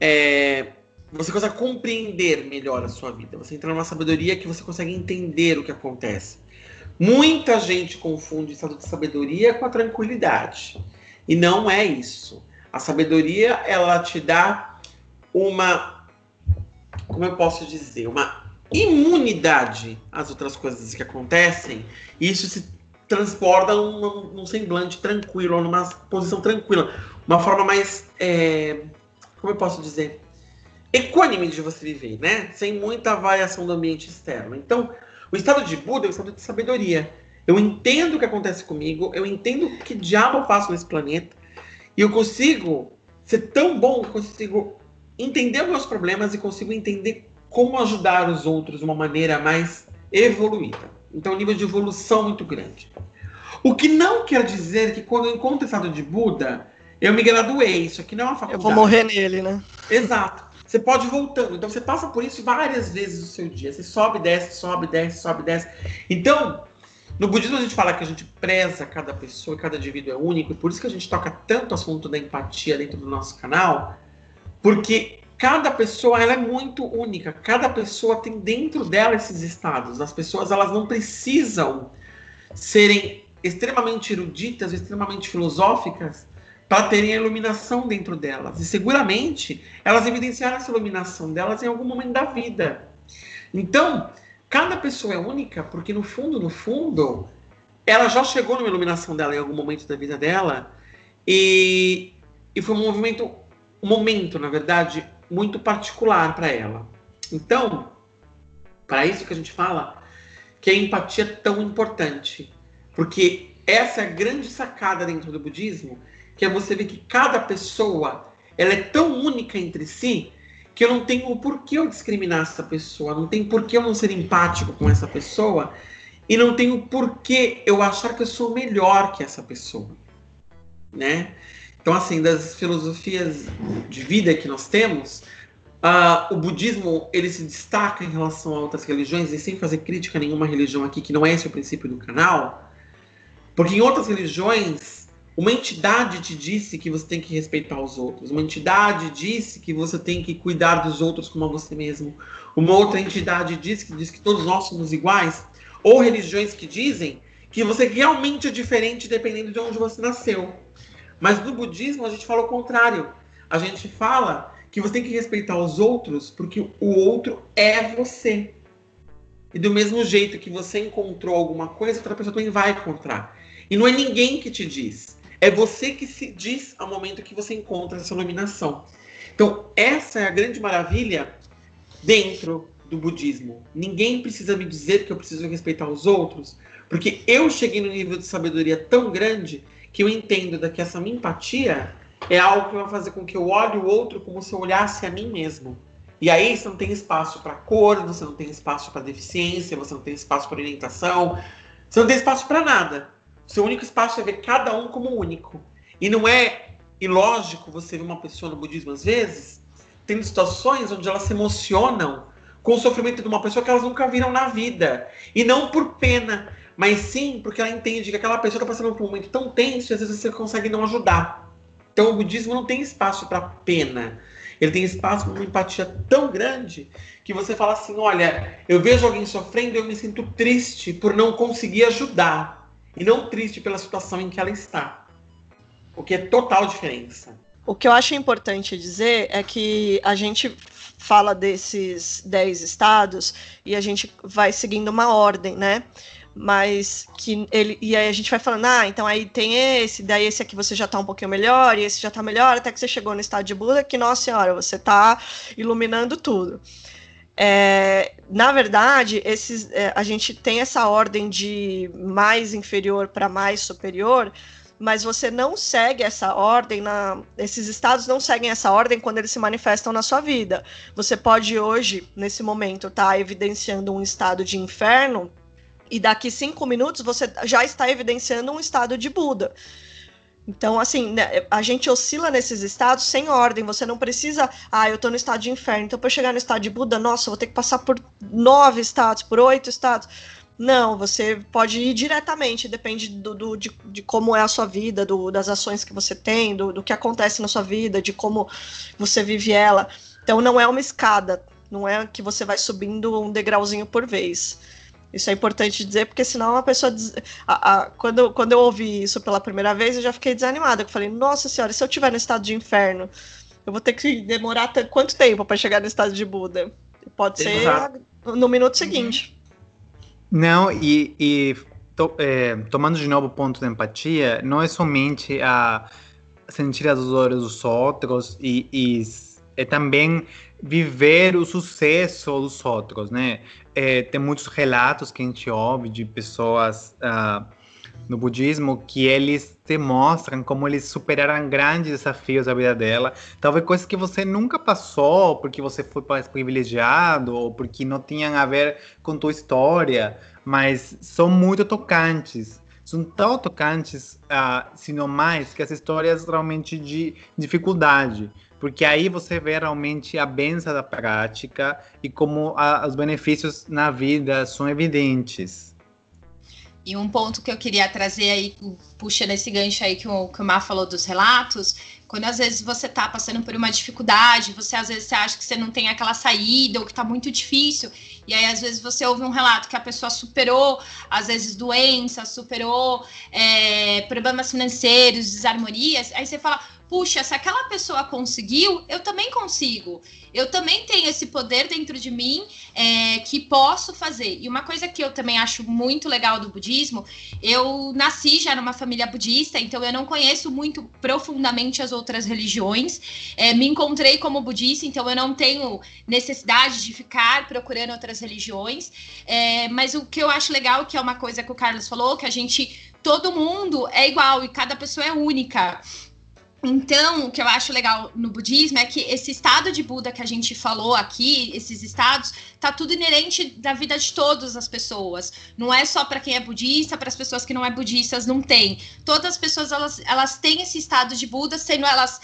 É, você consegue compreender melhor a sua vida. Você entra numa sabedoria que você consegue entender o que acontece. Muita gente confunde estado de sabedoria com a tranquilidade. E não é isso. A sabedoria, ela te dá uma. Como eu posso dizer? Uma imunidade às outras coisas que acontecem. E isso se transporta num, num semblante tranquilo, numa posição tranquila. Uma forma mais. É, como eu posso dizer? Equânime de você viver, né? Sem muita variação do ambiente externo. Então, o estado de Buda é o estado de sabedoria. Eu entendo o que acontece comigo, eu entendo o que diabo eu faço nesse planeta, e eu consigo ser tão bom consigo entender os meus problemas e consigo entender como ajudar os outros de uma maneira mais evoluída. Então, um nível de evolução muito grande. O que não quer dizer que quando eu encontro o estado de Buda, eu me graduei. Isso aqui não é uma faculdade. Eu vou morrer nele, né? Exato. Você pode ir voltando. Então você passa por isso várias vezes no seu dia. Você sobe, desce, sobe, desce, sobe, desce. Então, no budismo a gente fala que a gente preza cada pessoa, cada indivíduo é único, e por isso que a gente toca tanto o assunto da empatia dentro do nosso canal, porque cada pessoa ela é muito única. Cada pessoa tem dentro dela esses estados. As pessoas elas não precisam serem extremamente eruditas, extremamente filosóficas para terem a iluminação dentro delas. E seguramente elas evidenciaram essa iluminação delas em algum momento da vida. Então, cada pessoa é única porque no fundo, no fundo, ela já chegou numa iluminação dela em algum momento da vida dela e, e foi um movimento, um momento, na verdade, muito particular para ela. Então, para isso que a gente fala que a empatia é tão importante, porque essa é a grande sacada dentro do budismo que é você ver que cada pessoa ela é tão única entre si que eu não tenho o porquê eu discriminar essa pessoa, não tem porquê eu não ser empático com essa pessoa e não tenho porquê eu achar que eu sou melhor que essa pessoa, né? Então, assim, das filosofias de vida que nós temos, uh, o budismo ele se destaca em relação a outras religiões e sem fazer crítica a nenhuma religião aqui que não é esse o princípio do canal, porque em outras religiões uma entidade te disse que você tem que respeitar os outros. Uma entidade disse que você tem que cuidar dos outros como a você mesmo. Uma outra entidade disse que diz que todos nós somos iguais. Ou religiões que dizem que você realmente é diferente dependendo de onde você nasceu. Mas no budismo a gente fala o contrário. A gente fala que você tem que respeitar os outros porque o outro é você. E do mesmo jeito que você encontrou alguma coisa, outra pessoa também vai encontrar. E não é ninguém que te diz. É você que se diz ao momento que você encontra essa iluminação. Então, essa é a grande maravilha dentro do budismo. Ninguém precisa me dizer que eu preciso respeitar os outros, porque eu cheguei no nível de sabedoria tão grande que eu entendo que essa minha empatia é algo que vai fazer com que eu olhe o outro como se eu olhasse a mim mesmo. E aí você não tem espaço para cor, você não tem espaço para deficiência, você não tem espaço para orientação, você não tem espaço para nada. Seu único espaço é ver cada um como único. E não é ilógico você ver uma pessoa no budismo, às vezes, tendo situações onde elas se emocionam com o sofrimento de uma pessoa que elas nunca viram na vida. E não por pena, mas sim porque ela entende que aquela pessoa está passando por um momento tão tenso e às vezes você consegue não ajudar. Então o budismo não tem espaço para pena. Ele tem espaço para uma empatia tão grande que você fala assim: olha, eu vejo alguém sofrendo e eu me sinto triste por não conseguir ajudar e não triste pela situação em que ela está. O que é total diferença. O que eu acho importante dizer é que a gente fala desses 10 estados e a gente vai seguindo uma ordem, né? Mas que ele. E aí a gente vai falando, ah, então aí tem esse, daí esse aqui você já tá um pouquinho melhor, e esse já tá melhor, até que você chegou no estado de Buda, que, nossa senhora, você tá iluminando tudo. É, na verdade, esses, é, a gente tem essa ordem de mais inferior para mais superior, mas você não segue essa ordem, na, esses estados não seguem essa ordem quando eles se manifestam na sua vida. Você pode hoje, nesse momento, estar tá evidenciando um estado de inferno, e daqui cinco minutos você já está evidenciando um estado de Buda. Então, assim, né, a gente oscila nesses estados sem ordem. Você não precisa, ah, eu estou no estado de inferno, então para chegar no estado de Buda, nossa, eu vou ter que passar por nove estados, por oito estados. Não, você pode ir diretamente, depende do, do de, de, como é a sua vida, do, das ações que você tem, do, do que acontece na sua vida, de como você vive ela. Então não é uma escada, não é que você vai subindo um degrauzinho por vez. Isso é importante dizer, porque senão a pessoa. Des... A, a, quando, quando eu ouvi isso pela primeira vez, eu já fiquei desanimada. Eu falei, nossa senhora, se eu estiver no estado de inferno, eu vou ter que demorar quanto tempo para chegar no estado de Buda? Pode Exato. ser no minuto seguinte. Não, e, e to, é, tomando de novo o ponto da empatia, não é somente a sentir as dores dos outros e, e é também viver o sucesso dos outros, né? É, tem muitos relatos que a gente ouve de pessoas uh, no budismo que eles te mostram como eles superaram grandes desafios da vida dela, talvez coisas que você nunca passou porque você foi privilegiado ou porque não tinham a ver com tua história, mas são muito tocantes. São tão tocantes, uh, se não mais, que as histórias realmente de dificuldade porque aí você vê realmente a benção da prática e como a, os benefícios na vida são evidentes. E um ponto que eu queria trazer aí, puxando esse gancho aí que o, que o Mar falou dos relatos, quando às vezes você tá passando por uma dificuldade, você às vezes você acha que você não tem aquela saída ou que tá muito difícil, e aí às vezes você ouve um relato que a pessoa superou, às vezes doença, superou é, problemas financeiros, desarmonias, aí você fala, puxa, se aquela pessoa conseguiu, eu também consigo. Eu também tenho esse poder dentro de mim é, que posso fazer. E uma coisa que eu também acho muito legal do budismo, eu nasci já numa família budista, então eu não conheço muito profundamente as outras religiões. É, me encontrei como budista, então eu não tenho necessidade de ficar procurando outras religiões. É, mas o que eu acho legal, que é uma coisa que o Carlos falou, que a gente todo mundo é igual e cada pessoa é única. Então, o que eu acho legal no budismo é que esse estado de Buda que a gente falou aqui, esses estados, tá tudo inerente da vida de todas as pessoas. Não é só para quem é budista, para as pessoas que não é budistas não tem. Todas as pessoas elas, elas têm esse estado de Buda, sendo elas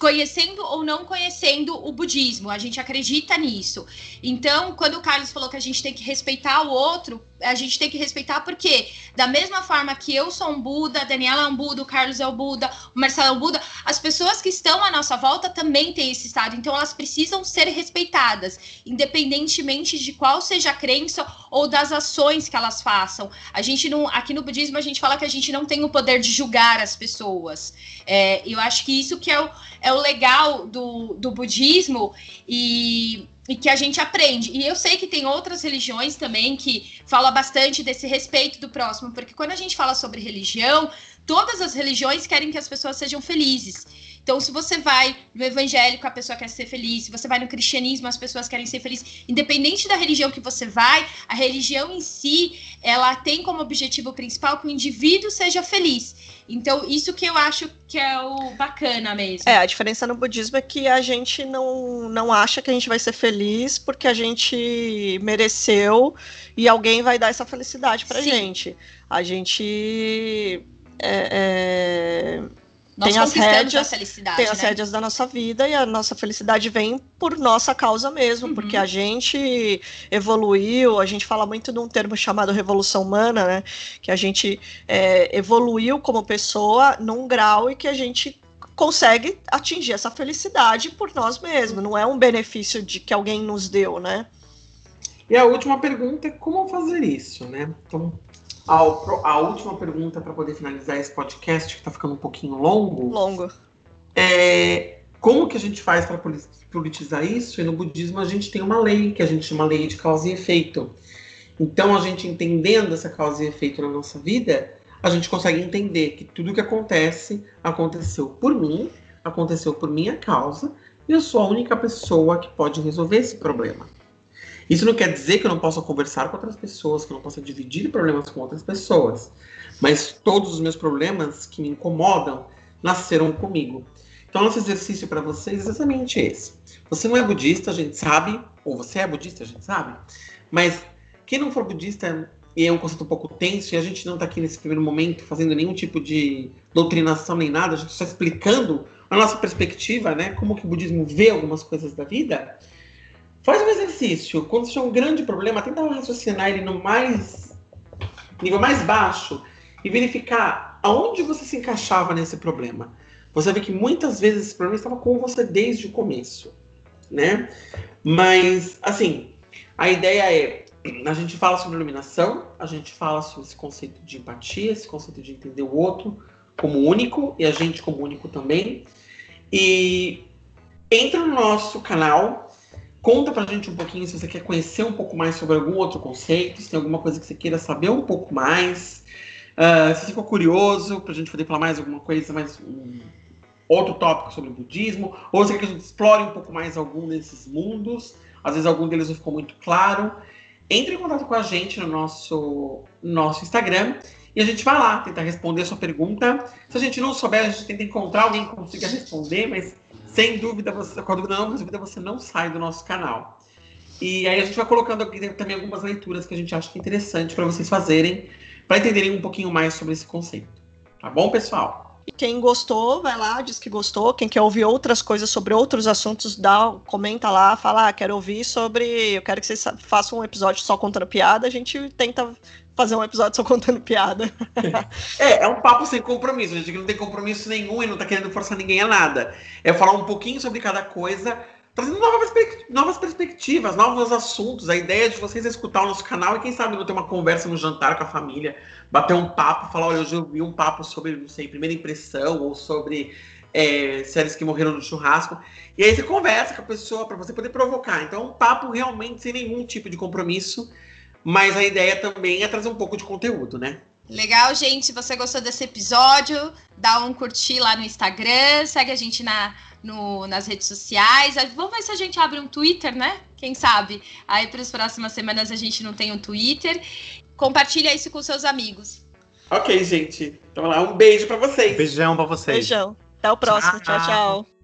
conhecendo ou não conhecendo o budismo, a gente acredita nisso. Então, quando o Carlos falou que a gente tem que respeitar o outro, a gente tem que respeitar porque, da mesma forma que eu sou um Buda, a Daniela é um Buda, o Carlos é o Buda, o Marcelo é o Buda, as pessoas que estão à nossa volta também têm esse estado, então elas precisam ser respeitadas, independentemente de qual seja a crença ou das ações que elas façam. A gente não, aqui no budismo a gente fala que a gente não tem o poder de julgar as pessoas. É, eu acho que isso que é o, é o legal do, do budismo e e que a gente aprende. E eu sei que tem outras religiões também que falam bastante desse respeito do próximo, porque quando a gente fala sobre religião, todas as religiões querem que as pessoas sejam felizes. Então, se você vai no evangélico, a pessoa quer ser feliz. Se você vai no cristianismo, as pessoas querem ser felizes. Independente da religião que você vai, a religião em si, ela tem como objetivo principal que o indivíduo seja feliz. Então, isso que eu acho que é o bacana mesmo. É, a diferença no budismo é que a gente não, não acha que a gente vai ser feliz porque a gente mereceu e alguém vai dar essa felicidade pra Sim. gente. A gente. É, é nós tem as rédeas, tem as né? rédeas da nossa vida e a nossa felicidade vem por nossa causa mesmo, uhum. porque a gente evoluiu, a gente fala muito de um termo chamado revolução humana, né? Que a gente é, evoluiu como pessoa num grau e que a gente consegue atingir essa felicidade por nós mesmos, não é um benefício de que alguém nos deu, né? E a última pergunta é como fazer isso, né? Então, ao, a última pergunta para poder finalizar esse podcast, que está ficando um pouquinho longo. Longo. É, como que a gente faz para politizar isso? E no budismo a gente tem uma lei, que a gente chama lei de causa e efeito. Então, a gente entendendo essa causa e efeito na nossa vida, a gente consegue entender que tudo que acontece aconteceu por mim, aconteceu por minha causa, e eu sou a única pessoa que pode resolver esse problema. Isso não quer dizer que eu não possa conversar com outras pessoas, que eu não possa dividir problemas com outras pessoas, mas todos os meus problemas que me incomodam nasceram comigo. Então, nosso exercício para vocês é exatamente esse. Você não é budista, a gente sabe, ou você é budista, a gente sabe, mas quem não for budista e é um conceito um pouco tenso, e a gente não está aqui nesse primeiro momento fazendo nenhum tipo de doutrinação nem nada, a gente está explicando a nossa perspectiva, né, como que o budismo vê algumas coisas da vida, faz um exercício. Quando você tiver um grande problema, tenta raciocinar ele no mais nível mais baixo e verificar aonde você se encaixava nesse problema. Você vê que muitas vezes esse problema estava com você desde o começo, né? Mas, assim, a ideia é a gente fala sobre iluminação, a gente fala sobre esse conceito de empatia, esse conceito de entender o outro como único e a gente como único também. E entra no nosso canal, conta pra gente um pouquinho se você quer conhecer um pouco mais sobre algum outro conceito, se tem alguma coisa que você queira saber um pouco mais. Uh, se você ficou curioso pra gente poder falar mais alguma coisa, mais um outro tópico sobre o budismo, ou se quer que a gente explore um pouco mais algum desses mundos, às vezes algum deles não ficou muito claro entre em contato com a gente no nosso, nosso Instagram e a gente vai lá tentar responder a sua pergunta. Se a gente não souber, a gente tenta encontrar alguém que consiga responder, mas sem dúvida, você, com a dúvida não, você não sai do nosso canal. E aí a gente vai colocando aqui também algumas leituras que a gente acha que é interessante para vocês fazerem, para entenderem um pouquinho mais sobre esse conceito. Tá bom, pessoal? Quem gostou, vai lá, diz que gostou. Quem quer ouvir outras coisas sobre outros assuntos, dá, comenta lá, fala, ah, quero ouvir sobre. Eu quero que vocês façam um episódio só contando piada. A gente tenta fazer um episódio só contando piada. <laughs> é, é um papo sem compromisso. Gente não tem compromisso nenhum e não tá querendo forçar ninguém a nada. É falar um pouquinho sobre cada coisa trazendo novas, novas perspectivas, novos assuntos. A ideia de vocês é escutar o nosso canal e, quem sabe, não ter uma conversa no jantar com a família, bater um papo, falar: olha, hoje eu vi um papo sobre, não sei, primeira impressão ou sobre é, séries que morreram no churrasco. E aí você conversa com a pessoa para você poder provocar. Então, um papo realmente sem nenhum tipo de compromisso, mas a ideia também é trazer um pouco de conteúdo, né? Legal, gente. Se você gostou desse episódio, dá um curtir lá no Instagram, segue a gente na no, nas redes sociais. Vamos ver se a gente abre um Twitter, né? Quem sabe? Aí para as próximas semanas a gente não tem um Twitter. Compartilha isso com seus amigos. Ok, gente. Então lá, um beijo para vocês. Beijão para vocês. Beijão. Até o próximo. tchau. tchau. tchau.